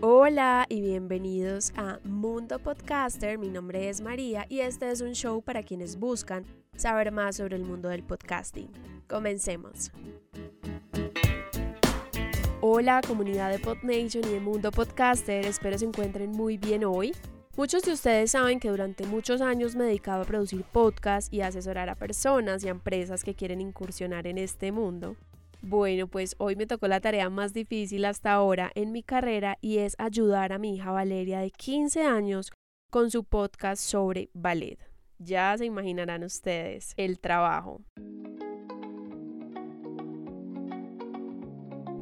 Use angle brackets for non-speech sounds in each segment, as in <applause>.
Hola y bienvenidos a Mundo Podcaster. Mi nombre es María y este es un show para quienes buscan saber más sobre el mundo del podcasting. Comencemos. Hola comunidad de PodNation y de Mundo Podcaster, espero se encuentren muy bien hoy. Muchos de ustedes saben que durante muchos años me dedicaba a producir podcasts y asesorar a personas y a empresas que quieren incursionar en este mundo. Bueno, pues hoy me tocó la tarea más difícil hasta ahora en mi carrera y es ayudar a mi hija Valeria de 15 años con su podcast sobre ballet. Ya se imaginarán ustedes el trabajo.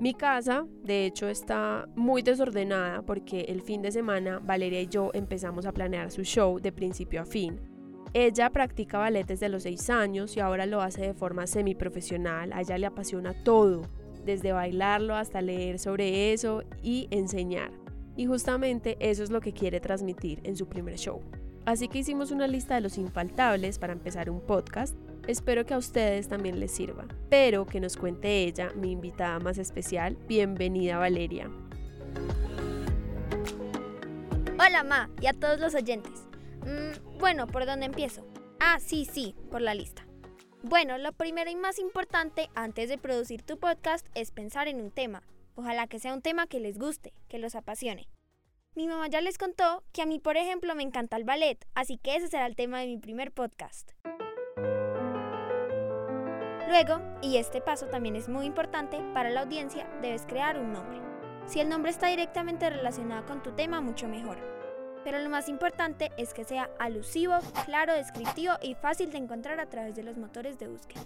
Mi casa, de hecho, está muy desordenada porque el fin de semana Valeria y yo empezamos a planear su show de principio a fin. Ella practica ballet desde los 6 años y ahora lo hace de forma semiprofesional. A ella le apasiona todo, desde bailarlo hasta leer sobre eso y enseñar. Y justamente eso es lo que quiere transmitir en su primer show. Así que hicimos una lista de los infaltables para empezar un podcast Espero que a ustedes también les sirva, pero que nos cuente ella, mi invitada más especial. Bienvenida Valeria. Hola Ma y a todos los oyentes. Mm, bueno, ¿por dónde empiezo? Ah, sí, sí, por la lista. Bueno, lo primero y más importante antes de producir tu podcast es pensar en un tema. Ojalá que sea un tema que les guste, que los apasione. Mi mamá ya les contó que a mí, por ejemplo, me encanta el ballet, así que ese será el tema de mi primer podcast. Luego, y este paso también es muy importante para la audiencia, debes crear un nombre. Si el nombre está directamente relacionado con tu tema, mucho mejor. Pero lo más importante es que sea alusivo, claro, descriptivo y fácil de encontrar a través de los motores de búsqueda.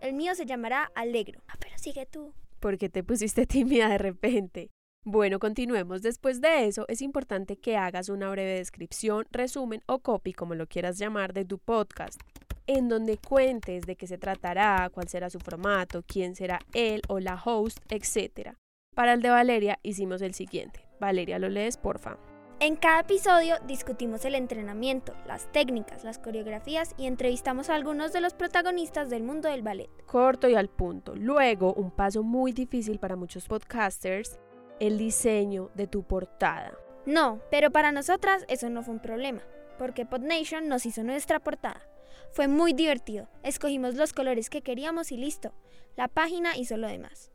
El mío se llamará Alegro. Ah, pero sigue tú. ¿Por qué te pusiste <laughs> tímida de repente? Bueno, continuemos. Después de eso, es importante que hagas una breve descripción, resumen o copy, como lo quieras llamar, de tu podcast en donde cuentes de qué se tratará, cuál será su formato, quién será él o la host, etc. Para el de Valeria hicimos el siguiente. Valeria, ¿lo lees, porfa? En cada episodio discutimos el entrenamiento, las técnicas, las coreografías y entrevistamos a algunos de los protagonistas del mundo del ballet. Corto y al punto. Luego, un paso muy difícil para muchos podcasters, el diseño de tu portada. No, pero para nosotras eso no fue un problema, porque PodNation nos hizo nuestra portada. Fue muy divertido. Escogimos los colores que queríamos y listo. La página hizo lo demás.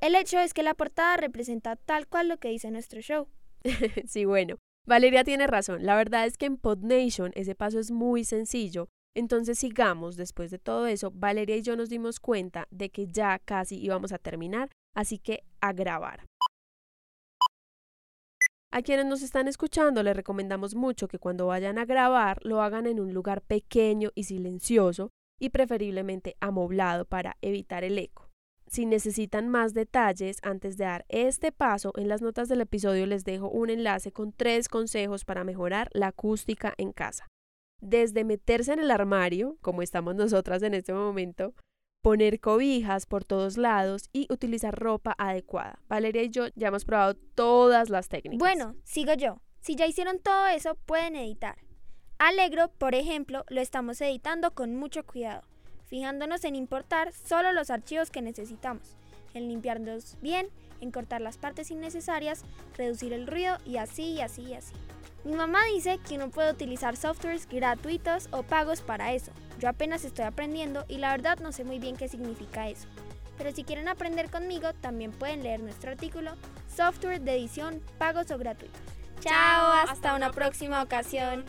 El hecho es que la portada representa tal cual lo que dice nuestro show. <laughs> sí, bueno. Valeria tiene razón. La verdad es que en PodNation ese paso es muy sencillo. Entonces sigamos, después de todo eso, Valeria y yo nos dimos cuenta de que ya casi íbamos a terminar, así que a grabar. A quienes nos están escuchando les recomendamos mucho que cuando vayan a grabar lo hagan en un lugar pequeño y silencioso y preferiblemente amoblado para evitar el eco. Si necesitan más detalles antes de dar este paso, en las notas del episodio les dejo un enlace con tres consejos para mejorar la acústica en casa. Desde meterse en el armario, como estamos <laughs> nosotras en este momento, poner cobijas por todos lados y utilizar ropa adecuada. Valeria y yo ya hemos probado todas las técnicas. Bueno, sigo yo. Si ya hicieron todo eso, pueden editar. Alegro, por ejemplo, lo estamos editando con mucho cuidado, fijándonos en importar solo los archivos que necesitamos, en limpiarlos bien, en cortar las partes innecesarias, reducir el ruido y así y así y así. Mi mamá dice que uno puede utilizar softwares gratuitos o pagos para eso. Yo apenas estoy aprendiendo y la verdad no sé muy bien qué significa eso. Pero si quieren aprender conmigo, también pueden leer nuestro artículo Software de edición, pagos o gratuitos. Chao, hasta, una próxima ocasión.